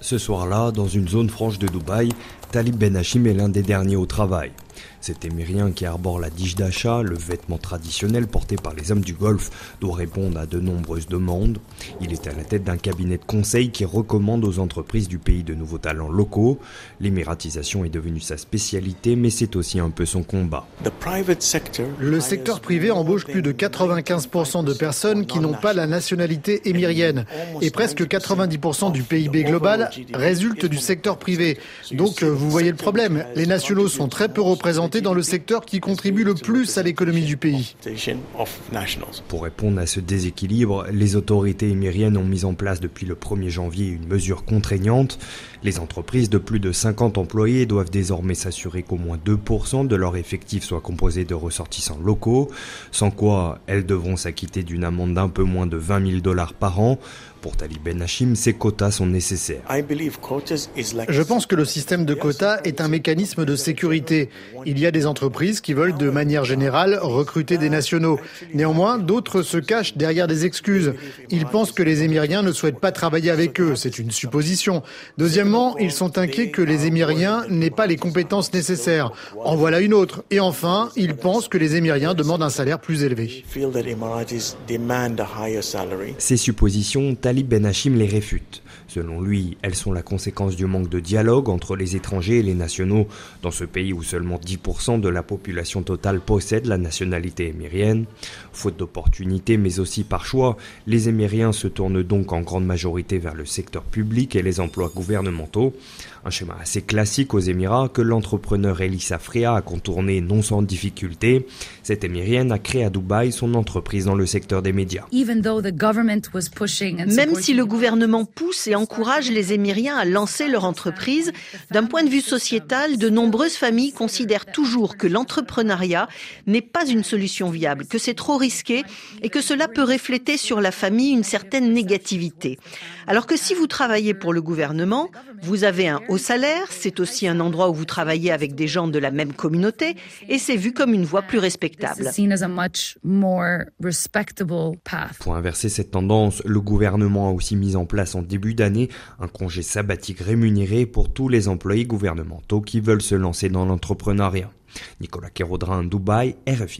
Ce soir-là, dans une zone franche de Dubaï, Talib Ben Hachim est l'un des derniers au travail. Cet émirien qui arbore la dige d'achat, le vêtement traditionnel porté par les hommes du Golfe, doit répondre à de nombreuses demandes. Il est à la tête d'un cabinet de conseil qui recommande aux entreprises du pays de nouveaux talents locaux. L'émiratisation est devenue sa spécialité, mais c'est aussi un peu son combat. Le secteur privé embauche plus de 95% de personnes qui n'ont pas la nationalité émirienne. Et presque 90% du PIB global résulte du secteur privé. Donc vous voyez le problème. Les nationaux sont très peu représentés dans le secteur qui contribue le plus à l'économie du pays. Pour répondre à ce déséquilibre, les autorités émiriennes ont mis en place depuis le 1er janvier une mesure contraignante. Les entreprises de plus de 50 employés doivent désormais s'assurer qu'au moins 2% de leur effectif soit composé de ressortissants locaux, sans quoi elles devront s'acquitter d'une amende d'un peu moins de 20 000 dollars par an. Pour Talib Ben Hachim, ces quotas sont nécessaires. Je pense que le système de quotas est un mécanisme de sécurité. Il y a des entreprises qui veulent de manière générale recruter des nationaux. Néanmoins, d'autres se cachent derrière des excuses. Ils pensent que les Émiriens ne souhaitent pas travailler avec eux. C'est une supposition. Deuxièmement, ils sont inquiets que les Émiriens n'aient pas les compétences nécessaires. En voilà une autre. Et enfin, ils pensent que les Émiriens demandent un salaire plus élevé. Ces suppositions, Talib Ben Hachim les réfute. Selon lui, elles sont la conséquence du manque de dialogue entre les étrangers et les nationaux dans ce pays où seulement 10% de la population totale possède la nationalité émirienne. Faute d'opportunités, mais aussi par choix, les émiriens se tournent donc en grande majorité vers le secteur public et les emplois gouvernementaux. Un schéma assez classique aux Émirats que l'entrepreneur Elissa Freya a contourné non sans difficulté. Cette émirienne a créé à Dubaï son entreprise dans le secteur des médias. Même si le gouvernement pousse et encourage les Émiriens à lancer leur entreprise, d'un point de vue sociétal, de nombreuses familles considèrent toujours que l'entrepreneuriat n'est pas une solution viable, que c'est trop risqué et que cela peut refléter sur la famille une certaine négativité. Alors que si vous travaillez pour le gouvernement, vous avez un haut salaire, c'est aussi un endroit où vous travaillez avec des gens de la même communauté et c'est vu comme une voie plus respectable. Pour inverser cette tendance, le gouvernement a aussi mis en place en début d'année un congé sabbatique rémunéré pour tous les employés gouvernementaux qui veulent se lancer dans l'entrepreneuriat. Nicolas Kérodrin, Dubaï, RFI.